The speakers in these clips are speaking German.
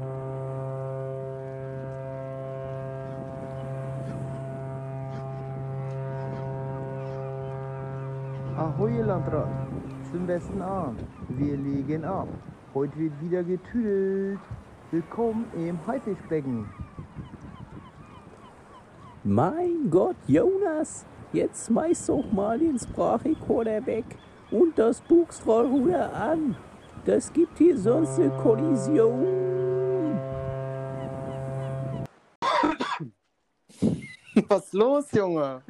Ahoi, Landrat. Zum besten Abend. Wir legen ab. Heute wird wieder getüdelt. Willkommen im Haifischbecken. Mein Gott, Jonas, jetzt schmeiß doch mal den Sprachrekorder weg und das Buchstrollruder an. Das gibt hier sonst eine Kollision. Was ist los, Junge?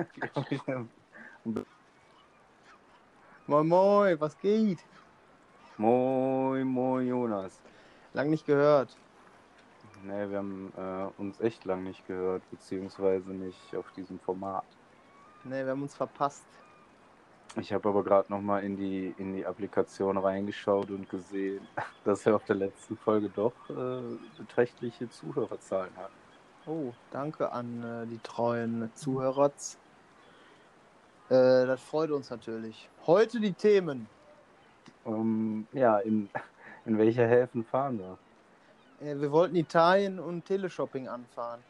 Moin, moin, was geht? Moin, moin Jonas. Lang nicht gehört. Nee, wir haben äh, uns echt lang nicht gehört, beziehungsweise nicht auf diesem Format. Ne, wir haben uns verpasst. Ich habe aber gerade nochmal in die, in die Applikation reingeschaut und gesehen, dass er auf der letzten Folge doch äh, beträchtliche Zuhörerzahlen hat. Oh, danke an äh, die treuen Zuhörer. Äh, das freut uns natürlich. Heute die Themen. Ähm, ja, in, in welcher Häfen fahren wir? Äh, wir wollten Italien und Teleshopping anfahren.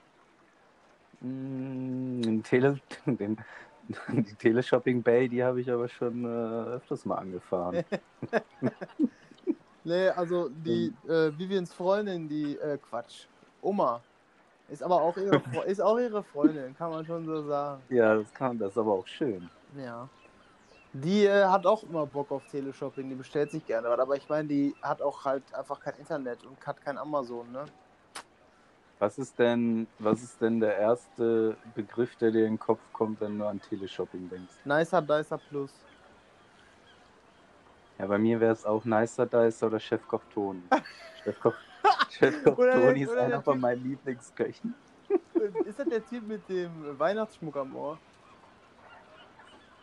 Mm, den Tele, den, die Teleshopping Bay, die habe ich aber schon äh, öfters mal angefahren. Nee, also die äh, Vivians Freundin, die äh, Quatsch. Oma. Ist aber auch ihre, ist auch ihre Freundin, kann man schon so sagen. ja, das kann, das ist aber auch schön. Ja. Die äh, hat auch immer Bock auf Teleshopping, die bestellt sich gerne was, aber ich meine, die hat auch halt einfach kein Internet und hat kein Amazon, ne? Was ist denn, was ist denn der erste Begriff, der dir in den Kopf kommt, wenn du an Teleshopping denkst? Nicer Dicer Plus. Ja, bei mir wäre es auch Nicer Dicer oder Chefkoch Toni. Chefkoch, Chefkoch Toni ist einer von meinen Lieblingsköchen. Ist das der Typ mit dem Weihnachtsschmuck am Ohr?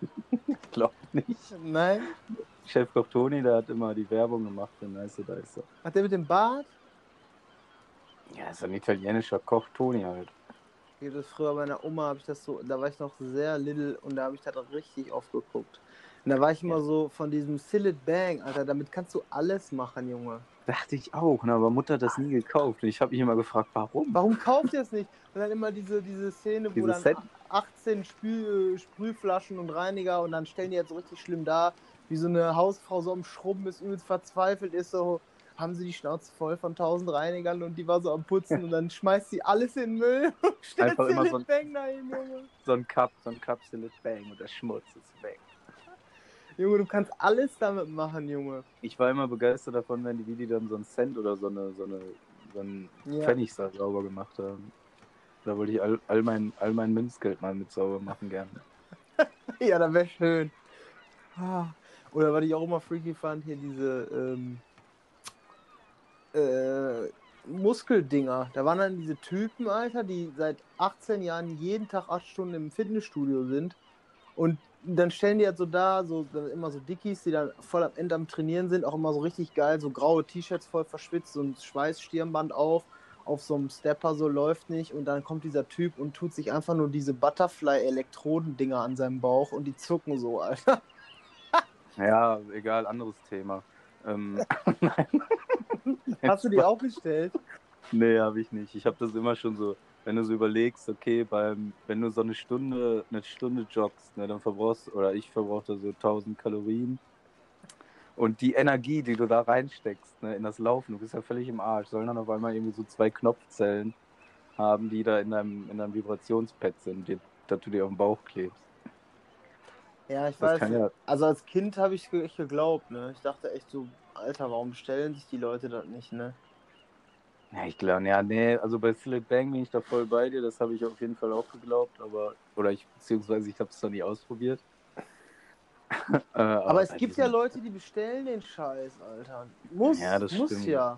Glaub nicht. Nein? Chefkoch Toni, der hat immer die Werbung gemacht für Nicer Dicer. Hat der mit dem Bart? Ja, ist ein italienischer Koch Toni halt. Ja, das früher bei meiner Oma habe ich das so, da war ich noch sehr little und da habe ich das richtig oft geguckt. Und da war ich immer so von diesem Sillet Bang, Alter, damit kannst du alles machen, Junge. Dachte ich auch, ne, aber Mutter hat das nie gekauft. Und ich habe mich immer gefragt, warum? Warum kauft ihr es nicht? Und dann immer diese, diese Szene, wo Dieses dann Set? 18 Spül, Sprühflaschen und Reiniger und dann stellen die jetzt so richtig schlimm da, wie so eine Hausfrau so am Schrubben ist, übelst verzweifelt ist, so haben sie die Schnauze voll von 1000 Reinigern und die war so am Putzen und dann schmeißt sie alles in den Müll und stellt Einfach immer so ein- Bang dahin. So ein Cup, so ein Cup Bang und der Schmutz ist weg. Junge, du kannst alles damit machen, Junge. Ich war immer begeistert davon, wenn die Vidi dann so einen Cent oder so eine, so eine, so einen Ja. Pfennig sa- sauber gemacht haben. Da wollte ich all, all, mein, all mein Münzgeld mal mit sauber machen gerne. Ja, das wäre schön. Ah. Oder was ich auch immer freaky fand, hier diese ähm, äh, Muskeldinger. Da waren dann diese Typen, Alter, die seit 18 Jahren jeden Tag 8 Stunden im Fitnessstudio sind. Und dann stellen die halt so da, so immer so Dickies, die dann voll am Ende am Trainieren sind, auch immer so richtig geil, so graue T-Shirts voll verschwitzt und Schweißstirnband auf, auf so einem Stepper so läuft nicht und dann kommt dieser Typ und tut sich einfach nur diese Butterfly-Elektroden-Dinger an seinem Bauch und die zucken so, Alter. Ja, egal, anderes Thema. Ähm, Hast du die auch bestellt? Nee, habe ich nicht. Ich habe das immer schon so, wenn du so überlegst, okay, beim, wenn du so eine Stunde, eine Stunde joggst, ne, dann verbrauchst, oder ich verbrauche da so 1000 Kalorien. Und die Energie, die du da reinsteckst, ne, in das Laufen, du bist ja völlig im Arsch, sollen dann auf einmal irgendwie so zwei Knopfzellen haben, die da in deinem, in deinem Vibrationspad sind, die, dass du dir auf den Bauch klebst. Ja, ich Das weiß. ja, Also als Kind habe ich echt geglaubt, ne? Ich dachte echt so, Alter, warum bestellen sich die Leute das nicht, ne? Ja, ich glaube, ja, nee, also bei Silent Bang bin ich da voll bei dir, das habe ich auf jeden Fall auch geglaubt, aber, oder ich, beziehungsweise ich habe es noch nie ausprobiert. äh, Aber es bei gibt ja Leute, die bestellen den Scheiß, Alter. Muss, Ja, das muss stimmt. ja.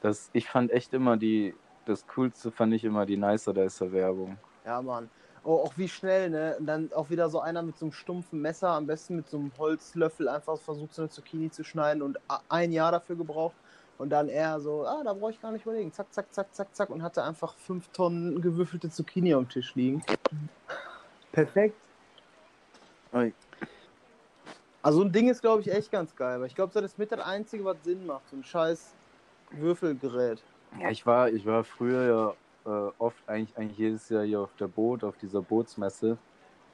Das, ich fand echt immer die, das Coolste fand ich immer die Nicer Dicer Werbung. Ja, Mann. Oh, auch wie schnell, ne? Und dann auch wieder so einer mit so einem stumpfen Messer, am besten mit so einem Holzlöffel einfach versucht, so eine Zucchini zu schneiden und ein Jahr dafür gebraucht. Und dann er so, ah, da brauche ich gar nicht überlegen. Zack, zack, zack, zack, zack. Und hatte einfach fünf Tonnen gewürfelte Zucchini am Tisch liegen. Perfekt. Ui. Also ein Ding ist, glaube ich, echt ganz geil. Aber ich glaube, das ist mit das Einzige, was Sinn macht. So ein scheiß Würfelgerät. Ja, ich war, ich war früher ja äh, oft, eigentlich, eigentlich jedes Jahr hier auf der Boot, auf dieser Bootsmesse.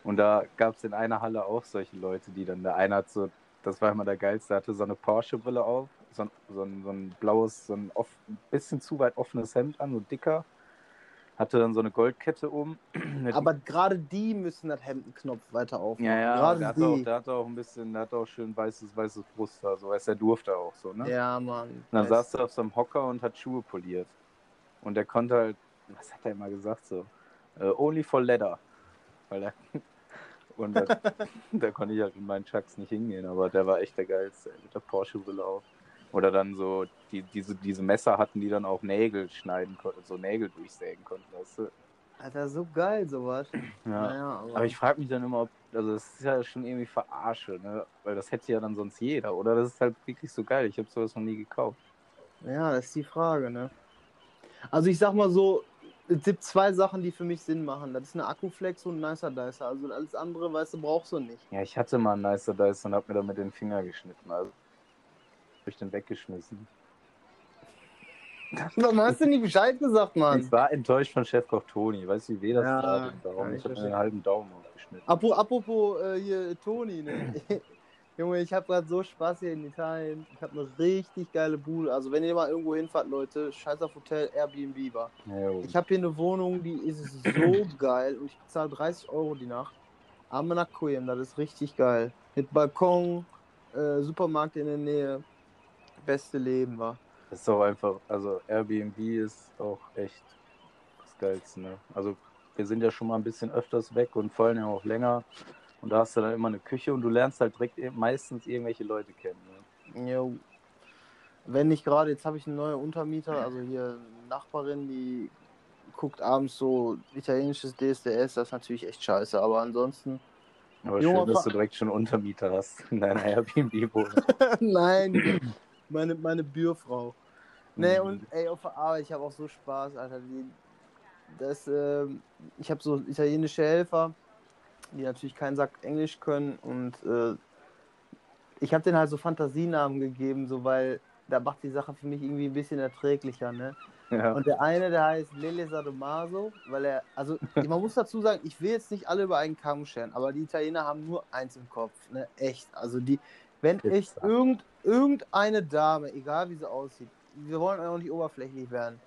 Und da gab es in einer Halle auch solche Leute, die dann, der eine hat so, das war immer der geilste, hatte so eine Porsche-Brille auf, so ein, so ein, so ein blaues, so ein, off, ein bisschen zu weit offenes Hemd an, so dicker. Hatte dann so eine Goldkette um. Aber gerade die müssen das Hemdenknopf weiter aufmachen. Ja, ja, gerade der hatte, auch, der hatte auch ein bisschen, der hatte auch schön weißes, weißes Brust, also weißt, er durfte auch so, ne? Ja, Mann. Und dann saß er auf so einem Hocker und hat Schuhe poliert. Und der konnte halt, was hat er immer gesagt so? Äh, only for leather. Weil er, und da, da konnte ich halt mit meinen Chucks nicht hingehen, aber der war echt der geilste, mit der Porsche-Brille auf. Oder dann so, die, diese, diese Messer hatten, die dann auch Nägel schneiden konnten, so Nägel durchsägen konnten, weißt du? Alter, so geil sowas. Ja. Naja, aber, Aber ich frage mich dann immer, ob, also das ist ja schon irgendwie verarsche, ne? Weil das hätte ja dann sonst jeder, oder? Das ist halt wirklich so geil. Ich habe sowas noch nie gekauft. ja, das ist die Frage, ne? Also ich sag mal so, es gibt zwei Sachen, die für mich Sinn machen. Das ist eine Akkuflex und ein Nicer Dicer. Also alles andere, weißt du, brauchst du nicht. Ja, ich hatte mal einen Nicer Dice und hab mir damit den Finger geschnitten. Also ich den weggeschmissen. Warum hast du nicht Bescheid gesagt, Mann? Ich war enttäuscht von Chefkoch Toni. Weißt du, wie weh das Ja, kann Darum, ich ich habe mir den halben Daumen aufgeschnitten. Apropos, apropos äh, hier Toni, ne? Junge, ich habe gerade so Spaß hier in Italien. Ich habe eine richtig geile Bude. Also wenn ihr mal irgendwo hinfahrt, Leute, scheiß auf Hotel Airbnb war. Ja. Ich habe hier eine Wohnung, die ist so geil und ich bezahle 30 Euro die Nacht. Amanakoyem, das ist richtig geil. Mit Balkon, äh, Supermarkt in der Nähe. Beste Leben war. Das ist auch einfach, also Airbnb ist auch echt das Geilste, ne? Also wir sind ja schon mal ein bisschen öfters weg und vor allem auch länger. Und da hast du dann immer eine Küche und du lernst halt direkt e- meistens irgendwelche Leute kennen. Ne? Jo. Wenn nicht gerade, jetzt habe ich einen neuen Untermieter, also hier eine Nachbarin, die guckt abends so italienisches DSDS, das ist natürlich echt scheiße, aber ansonsten. Aber schön, dass du direkt schon Untermieter hast in deiner Airbnb-Wohnung. Nein, meine, meine Bürfrau. Nee, Mhm. und ey, auf der Arbeit, ich habe auch so Spaß, Alter. Die, das, ähm, ich habe so italienische Helfer, die natürlich keinen Sack Englisch können und äh, ich habe denen halt so Fantasienamen gegeben, so weil da macht die Sache für mich irgendwie ein bisschen erträglicher, ne? ja. Und der eine, der heißt Lele Sadomaso, weil er, also man muss dazu sagen, ich will jetzt nicht alle über einen Kamm scheren, aber die Italiener haben nur eins im Kopf, ne? Echt. Also die, wenn echt irgend, irgendeine Dame, egal wie sie aussieht, wir wollen auch nicht oberflächlich werden.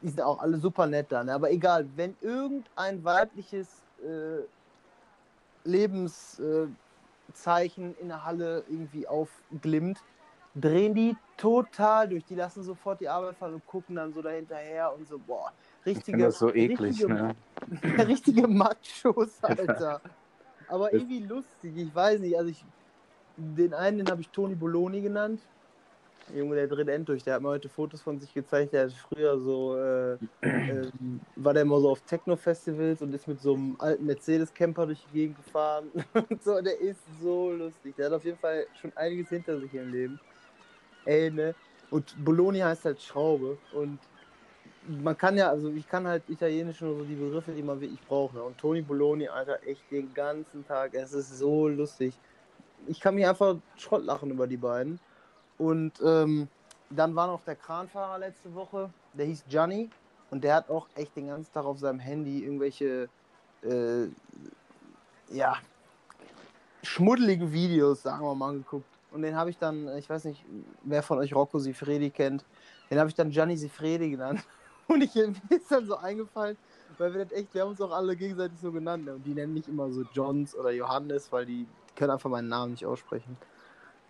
Die sind auch alle super nett da, ne? Aber egal, wenn irgendein weibliches äh, Lebenszeichen äh, in der Halle irgendwie aufglimmt, drehen die total durch. Die lassen sofort die Arbeit fallen und gucken dann so dahinterher und so, boah, Ich richtige, das so eklig, richtige, ne? richtige Machos, Alter. Aber irgendwie lustig, ich weiß nicht, also ich, den einen, den habe ich Toni Boloni genannt. Junge, der dreht end durch. Der hat mir heute Fotos von sich gezeigt. Der hat früher so, äh, ähm, war der immer so auf Techno-Festivals und ist mit so einem alten Mercedes-Camper durch die Gegend gefahren. und so, der ist so lustig. Der hat auf jeden Fall schon einiges hinter sich im Leben. Ey, ne? Und Bologna heißt halt Schraube. Und man kann ja, also ich kann halt Italienisch nur so die Begriffe, die man wirklich braucht. Ne? Und Toni Bologna, Alter, echt den ganzen Tag. Es ist so lustig. Ich kann mich einfach Schrott lachen über die beiden. Und ähm, dann war noch der Kranfahrer letzte Woche, der hieß Gianni und der hat auch echt den ganzen Tag auf seinem Handy irgendwelche, äh, ja, schmuddeligen Videos, sagen wir mal, angeguckt. Und den habe ich dann, ich weiß nicht, wer von euch Rocco Sifredi kennt, den habe ich dann Gianni Sifredi genannt. Und ich, mir ist dann so eingefallen, weil wir das echt, wir haben uns auch alle gegenseitig so genannt. Ne? Und die nennen mich immer so Johns oder Johannes, weil die können einfach meinen Namen nicht aussprechen.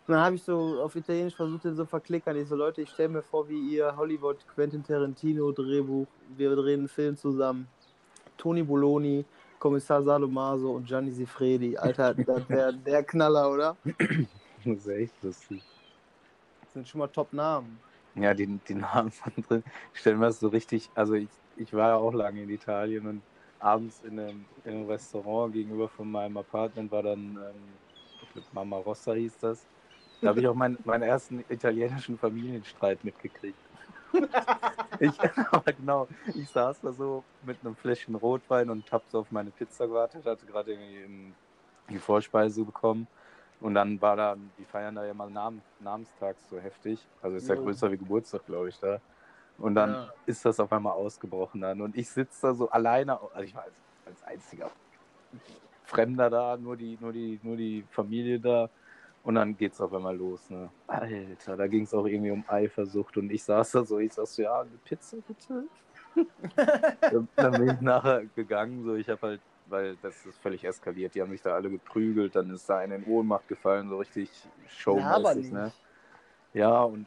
Und dann habe ich so auf Italienisch versucht, den so verklickern. Ich so, Leute, ich stelle mir vor, wie ihr Hollywood, Quentin Tarantino, Drehbuch, wir drehen einen Film zusammen. Toni Bologni, Kommissar Salomaso und Gianni Sifredi. Alter, wäre der Knaller, oder? Das ist echt lustig. Das sind schon mal Top-Namen. Ja, die, die Namen von drin. Ich stelle mir das so richtig, also ich, ich war ja auch lange in Italien und abends in einem, in einem Restaurant gegenüber von meinem Apartment war dann, ähm, Mama Rossa hieß das. Da habe ich auch mein, meinen ersten italienischen Familienstreit mitgekriegt. Ich, aber genau, ich saß da so mit einem Fläschchen Rotwein und hab so auf meine Pizza gewartet, hatte gerade irgendwie die Vorspeise bekommen. Und dann war da, die feiern da ja mal Namen, Namenstag so heftig. Also ist ja größer wie Geburtstag, glaube ich, da. Und dann Ja. ist das auf einmal ausgebrochen dann. Und ich sitze da so alleine, also ich war als, als einziger Fremder da, nur die, nur die, nur die Familie da. Und dann geht's auf einmal los, ne? Alter, da ging es auch irgendwie um Eifersucht und ich saß da so, ich sag so, ja, eine Pizza bitte. dann, bin ich nachher gegangen, so ich habe halt, weil das ist völlig eskaliert, die haben sich da alle geprügelt, dann ist da einer in Ohnmacht gefallen, so richtig Ja, aber showmäßig, nicht. ne? Ja, und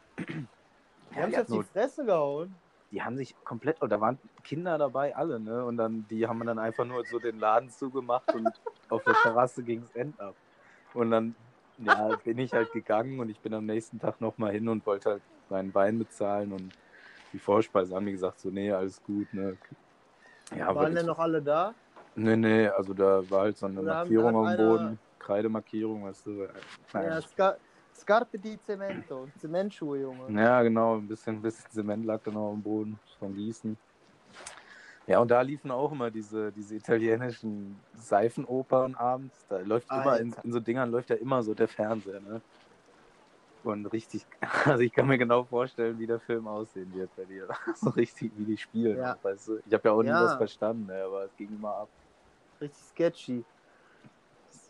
Die haben die, sich auf die Fresse gehauen. die haben sich komplett, und da waren Kinder dabei, alle, ne? Und dann, die haben dann einfach nur so den Laden zugemacht und auf der Terrasse ging es end ab. Und dann, ja, bin ich halt gegangen und ich bin am nächsten Tag nochmal hin und wollte halt meinen Wein bezahlen und die Vorspeise haben mir gesagt, so, nee, alles gut, ne? Ja, Waren denn noch alle da? Nee, nee, also da war halt so eine Oder haben- Markierung hat auf dem einer- Boden, Kreidemarkierung, weißt du. Naja. Ja, Scar Scarpe di Cemento. Zementschuhe, Junge. Ja, genau, ein bisschen, ein bisschen Zement lag dann auch am Boden von Gießen. Ja, und da liefen auch immer diese, diese italienischen Seifenopern abends. Da läuft immer, in, Alter. in so Dingern läuft ja immer so der Fernseher, ne? Und richtig, also ich kann mir genau vorstellen, wie der Film aussehen wird bei dir. So richtig, wie die spielen, Ja. weißt du? Ich habe ja auch nie Ja. was verstanden, ne? aber es ging immer ab. Richtig sketchy.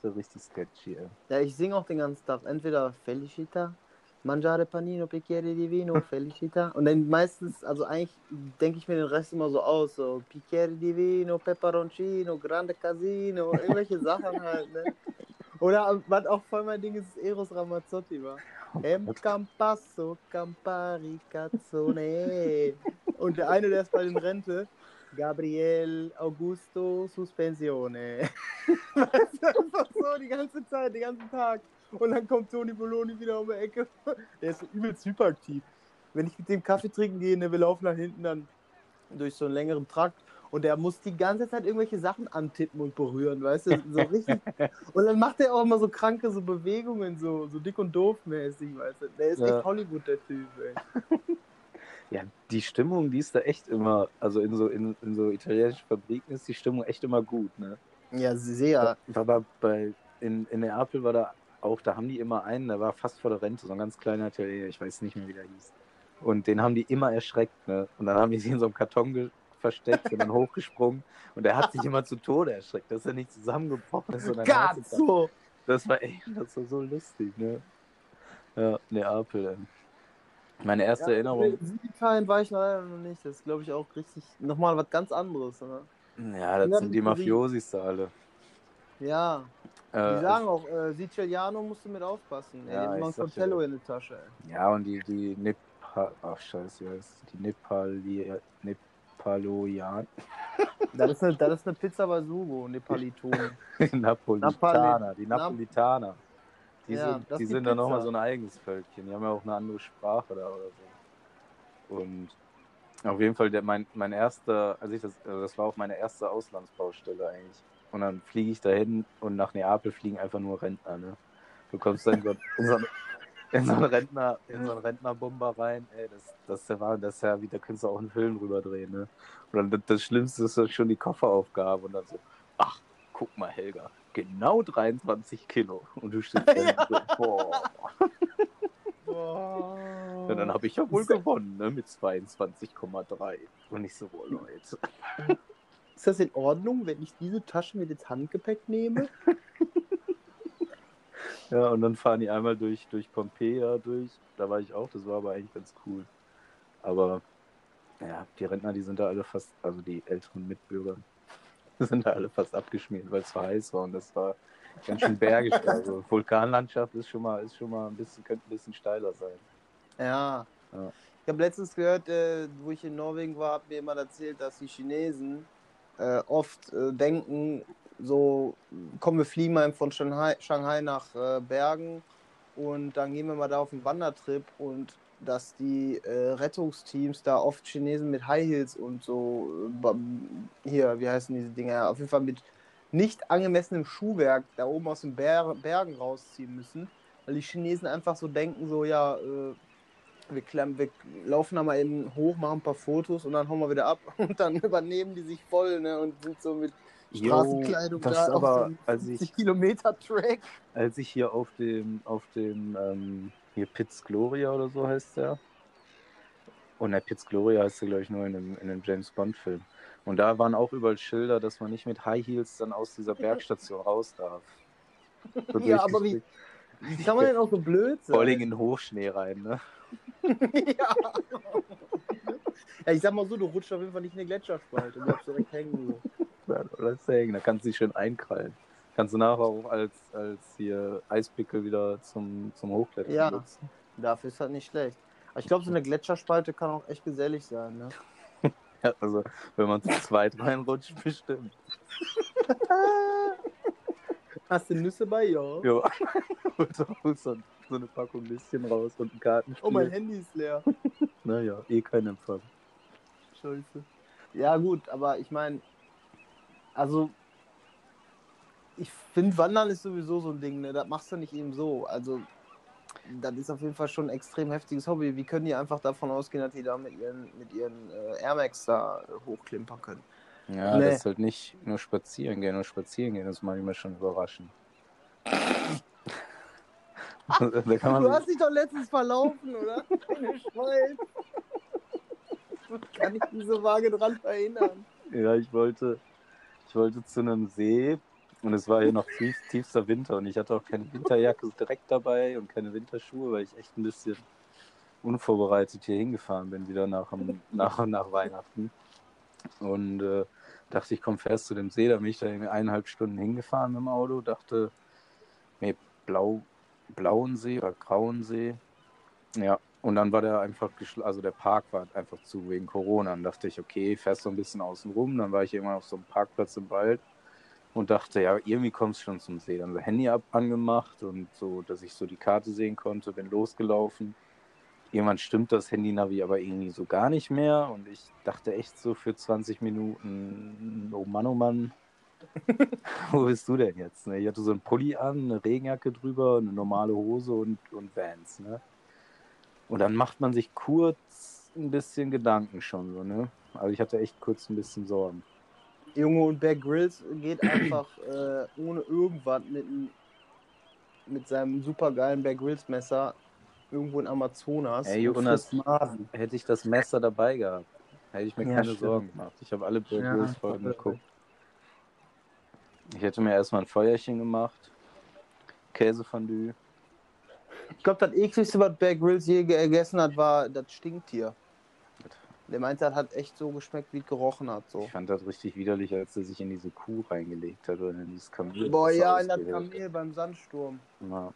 So richtig sketchy, ey. Ja, ich singe auch den ganzen Tag. Entweder Felicita, Mangiare Panino, Bicchiere di Vino, Felicita. Und dann meistens, also eigentlich denke ich mir den Rest immer so aus. So Bicchiere di Vino, Peperoncino, Grande Casino, irgendwelche Sachen halt, ne? Oder was auch voll mein Ding ist, ist Eros Ramazzotti war. Em Campasso, Campari, Cazzone. Und der eine, der ist bei den Rente. Gabriel Augusto Suspensione. Weißt du, einfach so die ganze Zeit, den ganzen Tag. Und dann kommt Toni Boloni wieder um die Ecke. Der ist so übelst hyperaktiv. Wenn ich mit dem Kaffee trinken gehe, ne, wir laufen nach hinten dann durch so einen längeren Trakt und der muss die ganze Zeit irgendwelche Sachen antippen und berühren, weißt du, so richtig. Und dann macht er auch immer so kranke so Bewegungen, so, so dick und doof mäßig, weißt du. Der ist Ja. echt Hollywood, der Typ, ey. Ja, die Stimmung, die ist da echt immer, also in so, in, in so italienischen Fabriken ist die Stimmung echt immer gut, ne? Ja, sehr. Aber bei, in, in Neapel war da auch, da haben die immer einen, der war fast vor der Rente, so ein ganz kleiner Italiener, ich weiß nicht mehr, wie der hieß. Und den haben die immer erschreckt, ne? Und dann haben die sich in so einem Karton versteckt und dann hochgesprungen. Und der hat sich immer zu Tode erschreckt, dass er nicht zusammengebrochen ist. da- Cazzo! Das war echt, das war so lustig, ne? Ja, Neapel, ey. Meine erste Erinnerung. Süditalien war ich leider noch nicht. Das ist, glaube ich, auch richtig nochmal was ganz anderes. Ne? Ja, das Ja, sind die die- Mafiosis da alle. Ja, die Äh, sagen auch, äh, Siciliano musst du mit aufpassen. Ja, Ja, Ey, sag Coltello dir. in die Tasche. Ey. Ja, und die, die Nepal, ach scheiße, wie heißt die Nepali, Nepaloian, Das ist eine, das ist eine Pizza bei Sugo, Nepalitone. die Napolitaner, die Nap- Napolitaner. Die Ja, sind, die sind dann nochmal so ein eigenes Völkchen. Die haben ja auch eine andere Sprache da oder so. Und auf jeden Fall, der, mein, mein erster, als ich das, also das war auch meine erste Auslandsbaustelle eigentlich. Und dann fliege ich dahin und nach Neapel fliegen einfach nur Rentner, ne? Du kommst dann in so, eine- in so einen Rentner, in so einen Rentnerbomber rein, ey, das, das ist der Wahnsinn, das ist ja wie, da kannst du auch einen Film drüber drehen, ne? Und dann das, das Schlimmste ist schon die Kofferaufgabe und dann so, ach, guck mal, Helga, genau 23 Kilo. Und du stehst da so, boah. Boah. Ja, dann habe ich ja wohl gewonnen, ne, mit 22,3. Und ich so, boah, Leute. Ist das in Ordnung, wenn ich diese Tasche mit ins Handgepäck nehme? Ja, und dann fahren die einmal durch, durch Pompeia durch. Da war ich auch, das war aber eigentlich ganz cool. Aber ja, die Rentner, die sind da alle fast, also die älteren Mitbürger, sind da alle fast abgeschmiert, weil es so heiß war und das war ganz schön bergig. Also Vulkanlandschaft ist schon mal, ist schon mal ein bisschen, könnte ein bisschen steiler sein. Ja. Ja. Ich habe letztens gehört, äh, wo ich in Norwegen war, hat mir jemand erzählt, dass die Chinesen äh, oft äh, denken, so, komm, wir fliegen mal von Shanghai, Shanghai nach äh, Bergen und dann gehen wir mal da auf einen Wandertrip und dass die äh, Rettungsteams da oft Chinesen mit High Heels und so, äh, hier, wie heißen diese Dinger, auf jeden Fall mit nicht angemessenem Schuhwerk da oben aus den Ber Bergen rausziehen müssen, weil die Chinesen einfach so denken, so, ja, äh, wir, klemmen, wir laufen da mal eben hoch, machen ein paar Fotos und dann hauen wir wieder ab und dann übernehmen die sich voll ne, und sind so mit Straßenkleidung das da auf als 50 ich, Kilometer Track. als ich hier auf dem, auf dem, ähm, hier Piz Gloria oder so heißt der, Und der Piz Gloria heißt er, glaube ich, nur in einem, in einem James Bond-Film. Und da waren auch überall Schilder, dass man nicht mit High Heels dann aus dieser Bergstation raus darf. So Ja, aber wie, wie kann man denn auch so blöd Vor allem sein? in den Hochschnee rein, ne? ja. ja, ich sag mal so, du rutscht auf jeden Fall nicht in eine Gletscherspalte. Du bleibst direkt hängen. So. Ja, Oder deswegen, da kannst du dich schön einkrallen. Kannst du nachher auch als, als hier Eispickel wieder zum, zum Hochklettern Ja. nutzen. Dafür ist halt nicht schlecht. Aber ich glaube, so eine Gletscherspalte kann auch echt gesellig sein. Ne? Ja, also, wenn man zu zweit reinrutscht, bestimmt. Hast du Nüsse bei? Ja. Jo. Auch so, so eine Packung Nüsschen raus und ein Kartenspiel. Oh, mein Handy ist leer. Naja, eh kein Empfang. Scheiße. Ja, gut, aber ich meine, also, ich finde, Wandern ist sowieso so ein Ding, ne? Das machst du nicht eben so. Also, das ist auf jeden Fall schon ein extrem heftiges Hobby. Wie können die einfach davon ausgehen, dass die da mit ihren, mit ihren äh, Air Max da äh, hochklimpern können? Ja, Nee. das ist halt nicht nur spazieren gehen. Nur spazieren gehen ist manchmal schon überraschend. da kann man Du hast dich doch letztens verlaufen, oder? Keine Schwein. Kann ich mich so vage dran erinnern. Ja, ich wollte, ich wollte zu einem See und es war hier noch tief, tiefster Winter und ich hatte auch keine Winterjacke direkt dabei und keine Winterschuhe, weil ich echt ein bisschen unvorbereitet hier hingefahren bin, wieder nach, nach, nach Weihnachten. Und äh, dachte, ich komme fährst zu dem See, da bin ich da eineinhalb Stunden hingefahren mit dem Auto, dachte, nee, Blau, blauen See oder grauen See. Ja, und dann war der einfach, also der Park war einfach zu wegen Corona. Dann dachte ich, okay, fährst so ein bisschen außen rum. Dann war ich irgendwann auf so einem Parkplatz im Wald und dachte, ja, irgendwie kommst du schon zum See. Dann so Handy ab angemacht und so, dass ich so die Karte sehen konnte, bin losgelaufen. Irgendwann stimmt das Handy-Navi aber irgendwie so gar nicht mehr und ich dachte echt so für 20 Minuten, oh Mann, oh Mann, wo bist du denn jetzt? Ne? Ich hatte so einen Pulli an, eine Regenjacke drüber, eine normale Hose und, und Vans. Ne? Und dann macht man sich kurz ein bisschen Gedanken schon so, ne? Also ich hatte echt kurz ein bisschen Sorgen. Junge, und Bear Grylls geht einfach äh, ohne irgendwas mit, mit seinem supergeilen Bear Grylls Messer irgendwo in Amazonas. Ey, Jonas, hätte ich das Messer dabei gehabt, hätte ich mir Ja, keine stimmt. Sorgen gemacht. Ich habe alle Bear Ja, Grylls Folgen voll. geguckt. Ich hätte mir erstmal ein Feuerchen gemacht, Käsefondue. Ich glaube, das ekligste, was Bear Grylls je gegessen hat, war das Stinktier. Der meinte, das hat echt so geschmeckt, wie es gerochen hat. So. Ich fand das richtig widerlich, als er sich in diese Kuh reingelegt hat oder in dieses Kamel. Boah, ja, in das Kamel beim Sandsturm. Ja,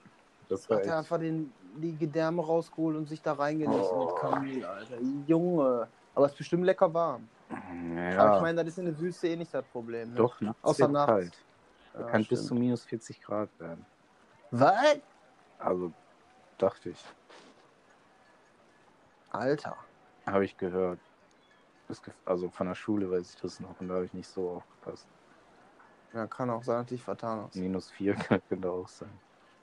das war Hat er echt. einfach den, die Gedärme rausgeholt und sich da reingelegt Oh. das Kamel, Alter. Junge. Aber es ist bestimmt lecker warm. Aber Ja, ich meine, das ist in der Wüste eh nicht das Problem. Ne? doch, nachts Außer nachts. kalt. Da Ja, kann bis stimmt. zu minus 40 Grad werden. Was? Also, dachte ich. Alter. Habe ich gehört. Also von der Schule weiß ich das noch und da habe ich nicht so aufgepasst. Ja, kann auch sein, dass ich vertan hast. Minus 4 könnte auch sein.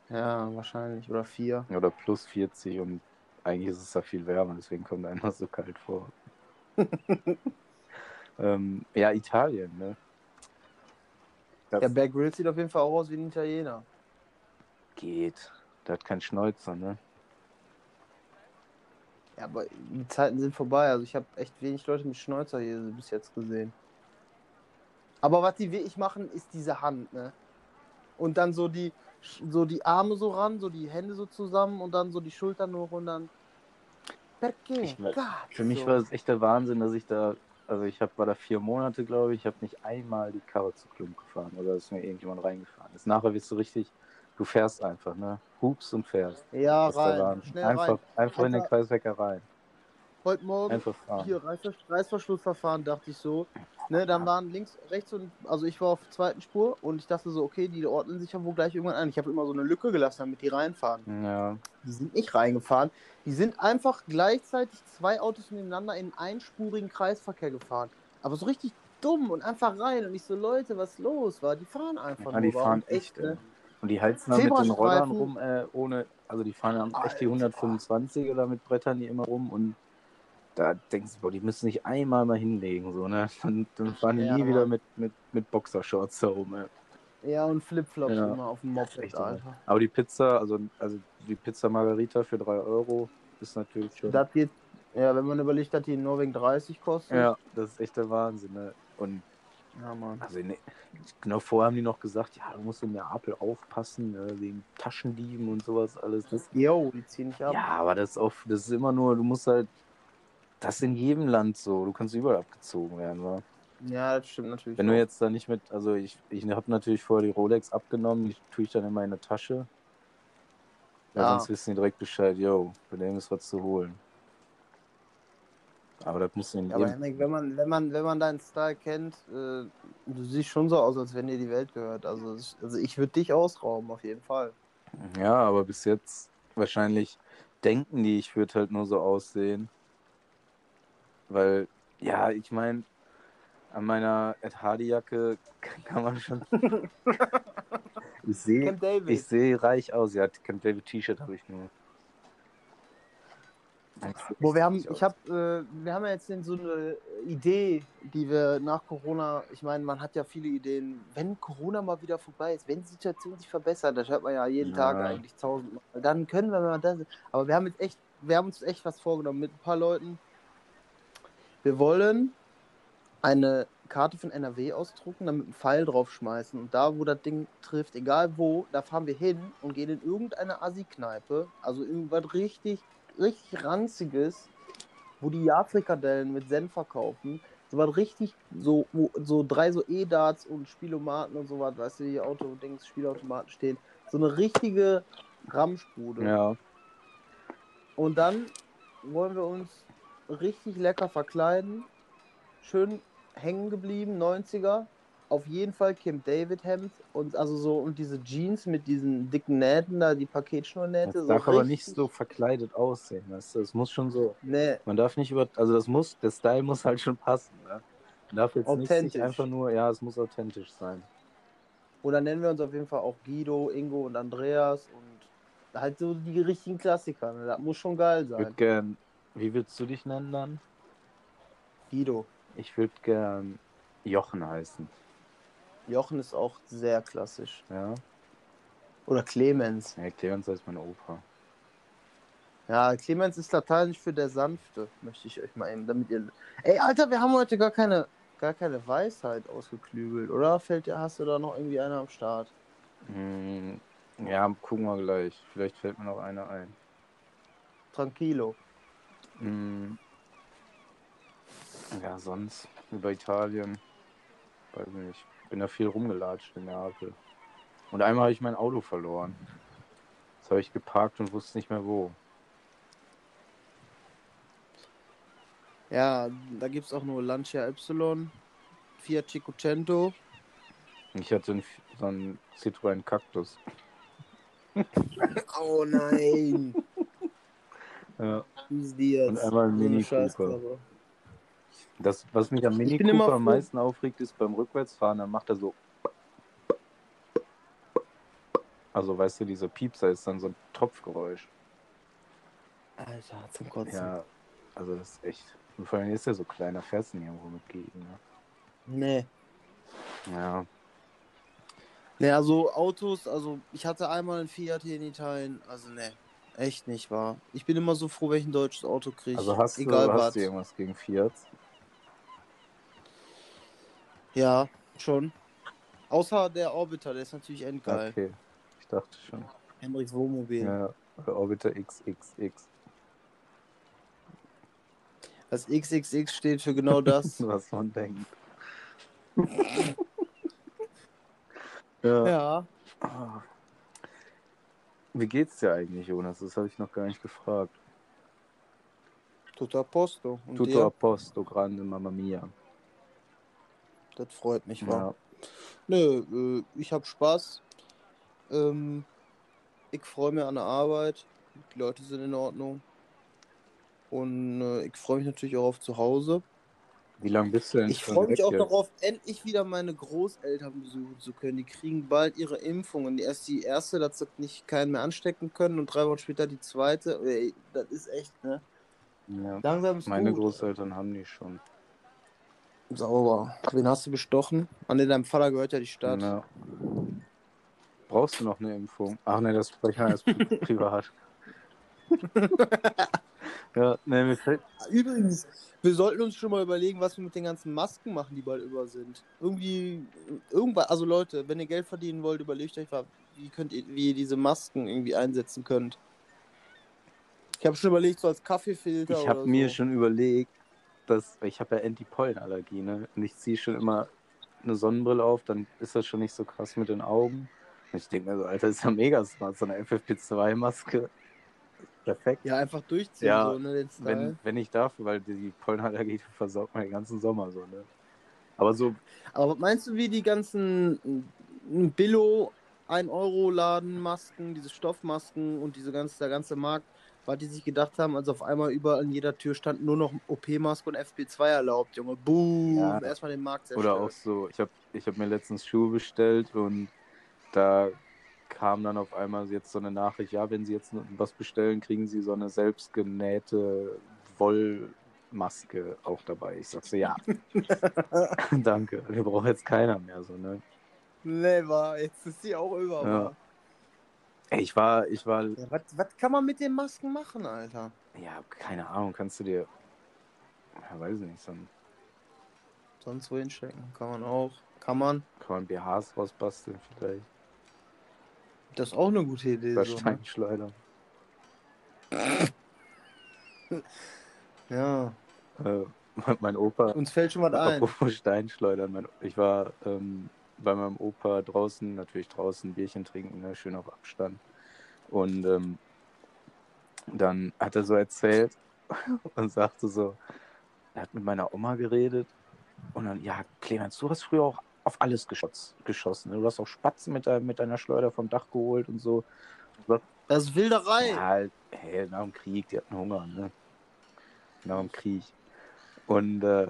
Ja, wahrscheinlich. Oder vier. Oder plus 40 und eigentlich ist es da viel wärmer, deswegen kommt einem das so kalt vor. ähm, ja, Italien, ne? Das Der Bear Grylls sieht auf jeden Fall auch aus wie ein Italiener. geht. Der hat keinen Schnäuzer, ne? Ja, aber die Zeiten sind vorbei. Also ich habe echt wenig Leute mit Schnäuzer hier bis jetzt gesehen. Aber was die wirklich machen, ist diese Hand, ne? Und dann so die, so die Arme so ran, so die Hände so zusammen und dann so die Schultern hoch und dann. Perché? Für mich war es echt der Wahnsinn, dass ich da, also ich hab, war da vier Monate, glaube ich, ich habe nicht einmal die Karre zu Klump gefahren oder ist mir irgendjemand reingefahren ist. Nachher wirst du richtig, du fährst einfach, ne? Hupst und fährst. Ja, rein. Schnell einfach, rein. einfach in den Kreiswecker rein. Heute Morgen hier Reißver Reißverschlussverfahren, dachte ich so. Ne, dann waren links, rechts und also ich war auf der zweiten Spur und ich dachte so, okay, die ordnen sich ja wohl gleich irgendwann ein. Ich habe immer so eine Lücke gelassen, damit die reinfahren. Ja, Die sind nicht reingefahren. Die sind einfach gleichzeitig zwei Autos nebeneinander in einen einspurigen Kreisverkehr gefahren. Aber so richtig dumm und einfach rein. Und ich so, Leute, was los war? Die fahren einfach ja die nur. fahren Warum? echt. ne? Und die heizen dann mit den. Rollern rum, äh, ohne, also die fahren dann echt die Alter. 125 oder mit Brettern die immer rum und da denkst du, boah, die müssen sich einmal mal hinlegen, so, ne? Dann, dann fahren die Ja, nie wieder Mann. mit, mit, mit Boxershorts da rum, ey. Ja, und Flipflops Ja. immer auf dem Moped, Echt, Alter. Aber die Pizza, also, also die Pizza Margarita für 3 Euro ist natürlich schon. Das geht, Ja, wenn man überlegt, dass die in Norwegen 30 kosten. Ja, das ist echt der Wahnsinn. Ne? Und ja Mann. also ne, genau vorher haben die noch gesagt, ja, du musst in Neapel aufpassen, ne, wegen Taschendieben und sowas alles. Das, Jo, die ziehen nicht ab. ja, aber das ist, auch, das ist immer nur, du musst halt, das ist in jedem Land so, du kannst überall abgezogen werden, wa? Ja, das stimmt natürlich. Wenn du auch. jetzt da nicht mit, also ich, ich habe natürlich vorher die Rolex abgenommen, die tue ich dann in meine Tasche. Weil Ah. sonst wissen die direkt Bescheid, yo, bei dem ist was zu holen. Aber das muss in Aber Henrik, wenn man, wenn man, wenn man deinen Style kennt, äh, du siehst schon so aus, als wenn dir die Welt gehört. Also, also ich würde dich ausrauben, auf jeden Fall. Ja, aber bis jetzt wahrscheinlich denken die, ich würde halt nur so aussehen. Weil, ja, ich meine, an meiner Ed Hardy-Jacke kann man schon. ich sehe sehe reich aus. Ja, Camp David T-Shirt habe ich nur. Boah, wir haben, ich hab, äh, wir haben ja jetzt so eine Idee, die wir nach Corona, ich meine, man hat ja viele Ideen, wenn Corona mal wieder vorbei ist, wenn die Situation sich verbessert, das hört man ja jeden Ja. Tag eigentlich tausendmal, dann können wir mal das, aber wir haben jetzt echt, wir haben uns echt was vorgenommen mit ein paar Leuten. Wir wollen eine Karte von NRW ausdrucken, dann mit einem Pfeil draufschmeißen. Und da, wo das Ding trifft, egal wo, da fahren wir hin und gehen in irgendeine Assi-Kneipe, also irgendwas richtig, richtig ranziges, wo die Jahrfrikadellen mit Senf verkaufen. So was richtig, so, wo so drei so E-Darts und Spielomaten und sowas, weißt du, die Auto-Dings, Spielautomaten stehen. So eine richtige Ramschbude. Ja, Und dann wollen wir uns richtig lecker verkleiden. Schön hängen geblieben, 90er. Auf jeden Fall Kim David Hemd und also so und diese Jeans mit diesen dicken Nähten da, die Paketschnurnähte. das so darf aber nicht richtig- so verkleidet aussehen. Weißt du? Es muss schon so. Nee, Man darf nicht über. Also, das muss. Der Style muss halt schon passen. Ne? Man darf jetzt nicht sich einfach nur. Ja, es muss authentisch sein. Oder nennen wir uns auf jeden Fall auch Guido, Ingo und Andreas und halt so die richtigen Klassiker. Ne? Das muss schon geil Ich würde sein. gern. Wie willst du dich nennen dann? Guido. Ich würde gern Jochen heißen. Jochen ist auch sehr klassisch. Ja. Oder Clemens. Ja, Clemens heißt meine Opa. Ja, Clemens ist lateinisch für der Sanfte, möchte ich euch mal eben, damit ihr. Ey, Alter, wir haben heute gar keine, gar keine Weisheit ausgeklügelt, oder? Fällt dir, hast du da noch irgendwie einer am Start? Hm, ja, gucken wir gleich. Vielleicht fällt mir noch einer ein. Tranquilo. Hm, ja, sonst über Italien. Weiß nicht. Bin da viel rumgelatscht in Neapel. Und einmal habe ich mein Auto verloren. Das habe ich geparkt und wusste nicht mehr wo. Ja, da gibt's auch nur Lancia Y, Fiat Cinquecento. Ich hatte einen, so einen Citroën Cactus. Oh nein! Ja. Und einmal ein Mini Scheißkarre. Das, was mich am Mini Cooper am meisten aufregt, ist beim Rückwärtsfahren, dann macht er so. Also, weißt du, dieser Piepser ist dann so ein Tropfgeräusch. Alter, zum Kotzen. Ja, also das ist echt. Und vor allem ist er so klein, da fährst du nicht irgendwo mit gegen. Ne? Nee. Ja, Ne, also Autos, also ich hatte einmal einen Fiat hier in Italien, also ne, echt nicht wahr. Ich bin immer so froh, wenn ich ein deutsches Auto kriege. also hast, egal du, hast du irgendwas gegen Fiat? Ja, schon. Außer der Orbiter, der ist natürlich endgeil. Okay, ich dachte schon. Hendricks Wohnmobil. Ja, Orbiter XXX. Das XXX steht für genau das. Was man denkt. ja. ja. Ah. Wie geht's dir eigentlich, Jonas? Das habe ich noch gar nicht gefragt. Tutto a posto. Und Tutto dir? a posto, grande Mamma Mia. Das freut mich? Ja. Nö, äh, ich habe Spaß. Ähm, ich freue mich an der Arbeit. Die Leute sind in Ordnung. Und äh, ich freue mich natürlich auch auf zu Hause. Wie lange bist du denn Ich freue mich auch jetzt? darauf, endlich wieder meine Großeltern besuchen zu können. Die kriegen bald ihre Impfungen. Erst die erste, dass sie nicht keinen mehr anstecken können und drei Wochen später die zweite. Ey, das ist echt, ne? Ja. Langsam ist Meine gut. Großeltern haben die schon. Sauber. Wen hast du bestochen? An deinem Vater gehört ja die Stadt. Ja. Brauchst du noch eine Impfung? Ach ne, das erst pri- privat. Ja, ne, mir fällt. Übrigens, wir sollten uns schon mal überlegen, was wir mit den ganzen Masken machen, die bald über sind. Irgendwie, irgendwas, also Leute, wenn ihr Geld verdienen wollt, überlegt euch mal, wie könnt ihr, wie ihr diese Masken irgendwie einsetzen könnt. Ich habe schon überlegt, so als Kaffeefilter Ich habe mir so. schon überlegt, dass ich habe ja Anti-Pollenallergie, ne? Und ich ziehe schon immer eine Sonnenbrille auf, dann ist das schon nicht so krass mit den Augen. Und ich denke mir so, Alter, ist ja mega smart, so eine FFP2-Maske. Perfekt. Ja, einfach durchziehen, Ja, so, ne, den Style. Wenn, wenn ich darf, weil die Pollenallergie versaut mir den ganzen Sommer so, ne? Aber so, Aber meinst du, wie die ganzen mm, Billo 1-Euro-Laden-Masken, diese Stoffmasken und diese ganze, der ganze Markt, was die sich gedacht haben, als auf einmal überall an jeder Tür stand nur noch OP-Maske und FP2 erlaubt, Junge. Boom! Ja. Erstmal den Markt zerstört. Oder auch so, ich habe ich hab mir letztens Schuhe bestellt und da kam dann auf einmal jetzt so eine Nachricht, ja, wenn Sie jetzt was bestellen, kriegen Sie so eine selbstgenähte Wollmaske auch dabei. Ich sag so, ja, danke, wir brauchen jetzt keiner mehr so, ne? Never, jetzt ist sie auch über. Ja. Ey, ich war, ich war, Ja, was, kann man mit den Masken machen, Alter? ja, keine Ahnung, kannst du dir, ja, weiß nicht, so ein, Sonst wohin stecken? Kann man auch. Kann man. kann man BHs rausbasteln vielleicht, Das ist auch eine gute Idee. oder So, ne? Steinschleudern. Ja. Äh, mein Opa, Uns fällt schon was ein. Apropos Steinschleudern. Mein, ich war ähm, bei meinem Opa draußen, natürlich draußen Bierchen trinken, ne, schön auf Abstand. Und ähm, dann hat er so erzählt und sagte so, er hat mit meiner Oma geredet und dann, ja, Clemens, du hast früher auch auf alles geschoss, geschossen. Ne? Du hast auch Spatzen mit, dein, mit deiner Schleuder vom Dach geholt und so. Das ist Wilderei. Ja, halt, hey, nach dem Krieg, die hatten Hunger, ne? Nach dem Krieg. Und äh,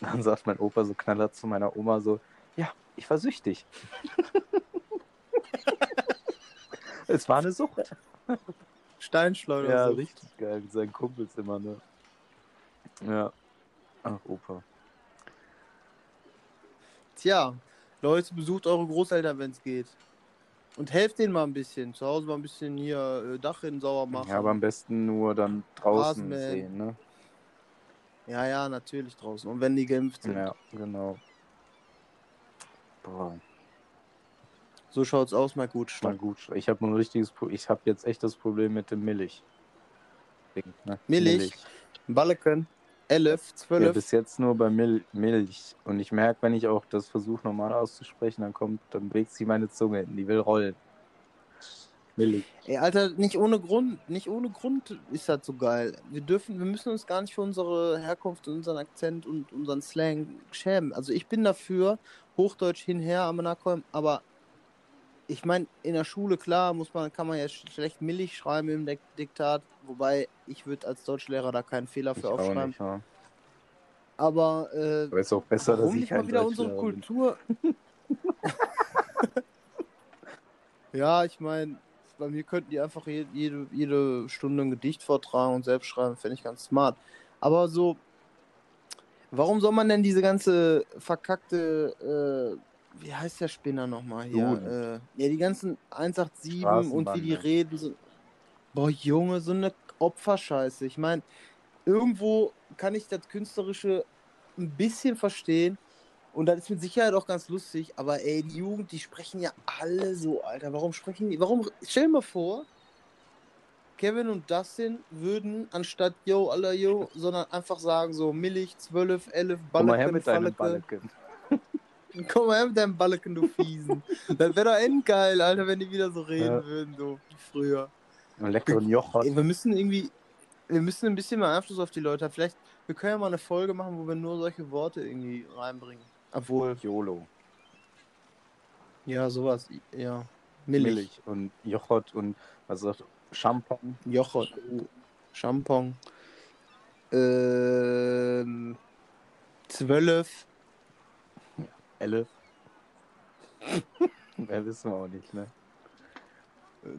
dann sagt mein Opa so knaller zu meiner Oma so, ja, ich war süchtig. es war eine Sucht. Steinschleuder. Ja, richtig geil, mit seinen Kumpels immer, ne? Ja. Ach, Opa. Tja, Leute, besucht eure Großeltern, wenn es geht. Und helft denen mal ein bisschen. Zu Hause mal ein bisschen hier äh, Dachrinnen sauber machen. Ja, aber am besten nur dann draußen Rasenmähen. sehen, ne? ja, ja, natürlich draußen. Und wenn die geimpft sind. Ja, genau. Boah. So schaut's aus, mal gut. Mal gut. Ich habe ein richtiges, Pro- ich habe jetzt echt das Problem mit dem Milch. Ne? Milch? Balleken, 11, Ja, 12. bis jetzt nur bei Mil Milch. Und ich merke, wenn ich auch das versuche normal auszusprechen, dann kommt, dann bewegt sie meine Zunge hin. Die will rollen. Milch. Ey, Alter, nicht ohne Grund, nicht ohne Grund ist das so geil. Wir dürfen, wir müssen uns gar nicht für unsere Herkunft, unseren Akzent und unseren Slang schämen. Also ich bin dafür, Hochdeutsch hinher, Amenakom, aber ich meine, in der Schule, klar, muss man, kann man ja sch- schlecht Milch schreiben im Dik- Diktat, wobei ich würde als Deutschlehrer da keinen Fehler Ich für auch aufschreiben. nicht, ja. Aber äh, Aber ist auch besser, dass ich nicht mal wieder unsere. Kultur? ja, ich meine, bei mir könnten die einfach je- jede, jede Stunde ein Gedicht vortragen und selbst schreiben, fände ich ganz smart. Aber so, warum soll man denn diese ganze verkackte, äh, wie heißt der Spinner nochmal hier? Äh, ja, die ganzen 187 und wie die reden. So, boah, Junge, so eine Opferscheiße. Ich meine, irgendwo kann ich das Künstlerische ein bisschen verstehen. Und das ist mit Sicherheit auch ganz lustig, aber ey, die Jugend, die sprechen ja alle so, Alter. Warum sprechen die? Warum? Stell dir mal vor, Kevin und Dustin würden anstatt Yo, aller Yo, sondern einfach sagen so Milch, 12, 11, Komm mal her mit deinem. Balleken. Komm mal her mit deinem Balleken, du Fiesen. das wäre doch endgeil, Alter, wenn die wieder so reden Ja. würden, so wie früher. Einen leckeren Joghurt. Ey, wir müssen irgendwie, wir müssen ein bisschen mehr Einfluss auf die Leute haben. Vielleicht, wir können ja mal eine Folge machen, wo wir nur solche Worte irgendwie reinbringen. Obwohl, YOLO. ja, sowas, ja. Milch, Milch und Joghurt und was sagt Champagner. Joghurt, Champon, ähm, zwölf, Elf. Mehr wissen wir auch nicht, ne?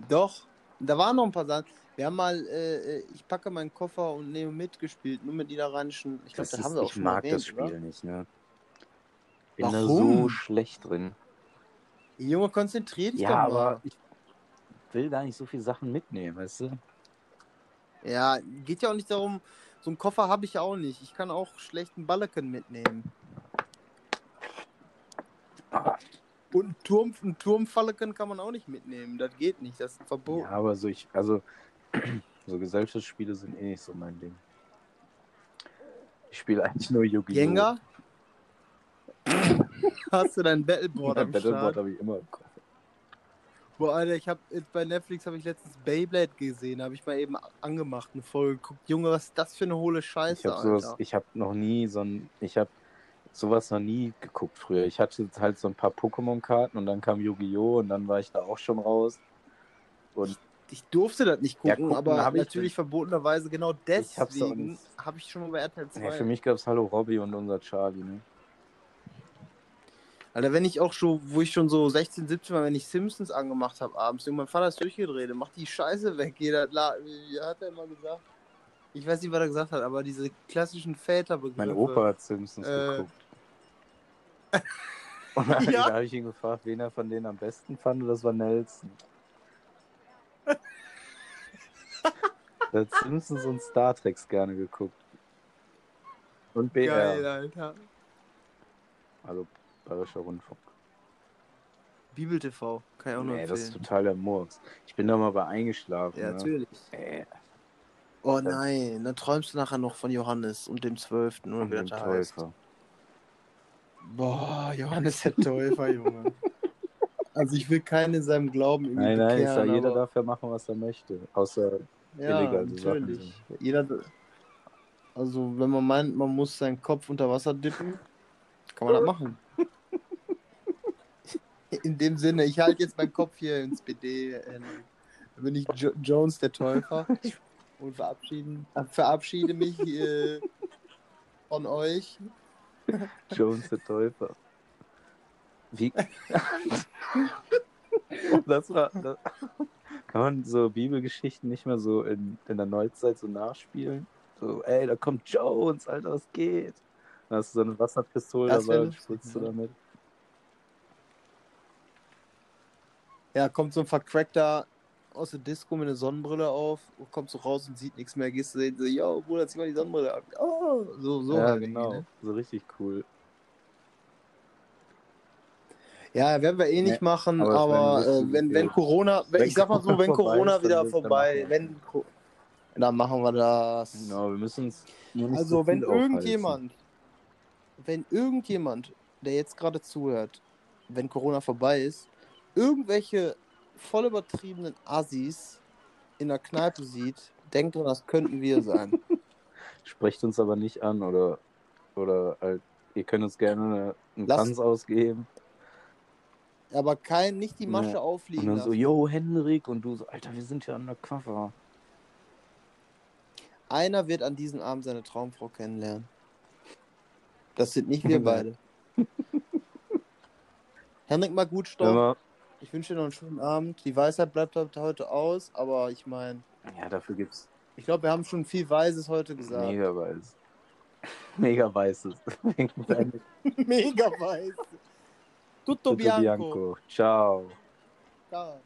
doch, da waren noch ein paar Sachen. Wir haben mal, äh, äh, ich packe meinen Koffer und nehme mitgespielt, nur mit niederrheinischen, ich glaube, Das haben wir auch ich schon mag erwähnt, das Spiel oder? nicht, ne? Bin da Warum? so schlecht drin. Junge, konzentrier dich Ja, doch mal. aber ich will gar nicht so viele Sachen mitnehmen, weißt du? Ja, geht ja auch nicht darum, so einen Koffer habe ich ja auch nicht. Ich kann auch schlechten Balleken mitnehmen. Und einen Turm, einen Turmfalleken kann man auch nicht mitnehmen. Das geht nicht, das ist verboten. Ja, aber so ich, also so Gesellschaftsspiele sind eh nicht so mein Ding. Ich spiele eigentlich nur Yu-Gi-Oh! Jenga? Hast du dein Battleboard Ja, am Battleboard habe ich immer im Kopf. Boah, Alter, ich habe bei Netflix habe ich letztens Beyblade gesehen, habe ich mal eben angemacht, eine Folge geguckt. Junge, was ist das für eine hohle Scheiße, Ich habe sowas, Alter. ich habe noch nie so ein, ich habe sowas noch nie geguckt früher. Ich hatte halt so ein paar Pokémon-Karten und dann kam Yu-Gi-Oh! und dann war ich da auch schon raus. Und Ich durfte das nicht Ja, gucken, gucken aber hab ich natürlich verbotenerweise genau deswegen habe ich schon mal bei RTL 2. ja, für mich gab es Hallo Robby und unser Charlie, ne? Alter, wenn ich auch schon, wo ich schon so 16, 17 war, wenn ich Simpsons angemacht habe abends, und mein Vater ist durchgedreht, mach die Scheiße weg, jeder, hat er immer gesagt? Ich weiß nicht, was er gesagt hat, aber diese klassischen Väterbegriffe. Mein Opa hat Simpsons Äh. geguckt. Und dann Ja? da habe ich ihn gefragt, wen er von denen am besten fand, und das war Nelson. Er hat Simpsons und Star Treks gerne geguckt. Und BR, Geil, Alter. also Bayerischer Rundfunk. Bibel TV, kann ich auch Nee, das ist empfehlen. total der Murks. Ich bin da mal bei eingeschlafen. Ja, ne? natürlich. Äh, Oh nein, dann träumst du nachher noch von Johannes und dem Zwölften oder und dem heißt. Täufer. Boah, Johannes der Täufer, Junge. Also ich will keinen in seinem Glauben irgendwie Nein, nein, bekehren, jeder aber, darf ja machen, was er möchte. Außer ja, illegale Sachen natürlich. Jeder, also wenn man meint, man muss seinen Kopf unter Wasser dippen, kann man das machen. In dem Sinne, ich halte jetzt meinen Kopf hier ins BD. äh, bin ich jo Jones der Täufer und verabschieden, verabschiede mich äh, von euch. Jones der Täufer. Wie? das war. Das, kann man so Bibelgeschichten nicht mehr so in, in der Neuzeit so nachspielen? So, ey, da kommt Jones, Alter, was geht? Dann hast du so eine Wasserpistole Das dabei und spritzt du damit. Ja, kommt so ein Vercrackter aus der Disco mit einer Sonnenbrille auf, kommt so raus und sieht nichts mehr, gehst du hin, so, yo, Bruder, zieh mal die Sonnenbrille ab. Oh, so, so ja, halt genau. ne? So richtig cool. Ja, werden wir eh nicht Nee, machen, aber aber äh, wenn, wenn. Corona, wenn, ich sag mal so, wenn Corona vorbei Corona ist, dann wieder vorbei, wenn, dann machen wir das. Genau, wir müssen uns. Also so wenn viel aufhalten. irgendjemand, wenn irgendjemand, der jetzt gerade zuhört, wenn Corona vorbei ist, irgendwelche voll übertriebenen Assis in der Kneipe sieht, denkt dran, das könnten wir sein. Sprecht uns aber nicht an oder, oder halt, ihr könnt uns gerne einen Lass- Tanz ausgeben. Aber kein, nicht die Masche Ja. aufliegen Und dann so, yo, Henrik, und du so, Alter, wir sind ja undercover. Einer wird an diesem Abend seine Traumfrau kennenlernen. Das sind nicht wir beide. Henrik mal gut. Immer, Ich wünsche dir noch einen schönen Abend. Die Weisheit bleibt heute aus, aber ich meine, ja, dafür gibt's ich glaube, wir haben schon viel Weises heute gesagt. mega weiß. Mega weißes. Mega weiß. Tutto Tutto bianco. Bianco. Ciao. Ciao.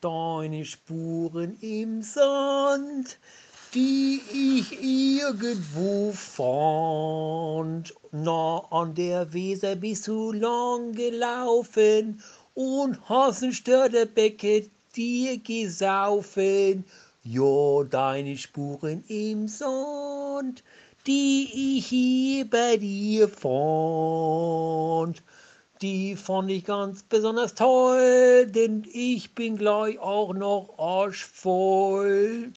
Deine Spuren im Sand, die ich irgendwo fand. Na, an der Weser bist du lang gelaufen und hast ein Störtebecken dir gesaufen. Ja, deine Spuren im Sand, die ich hier bei dir fand. Die fand ich ganz besonders toll, denn ich bin gleich auch noch arschvoll.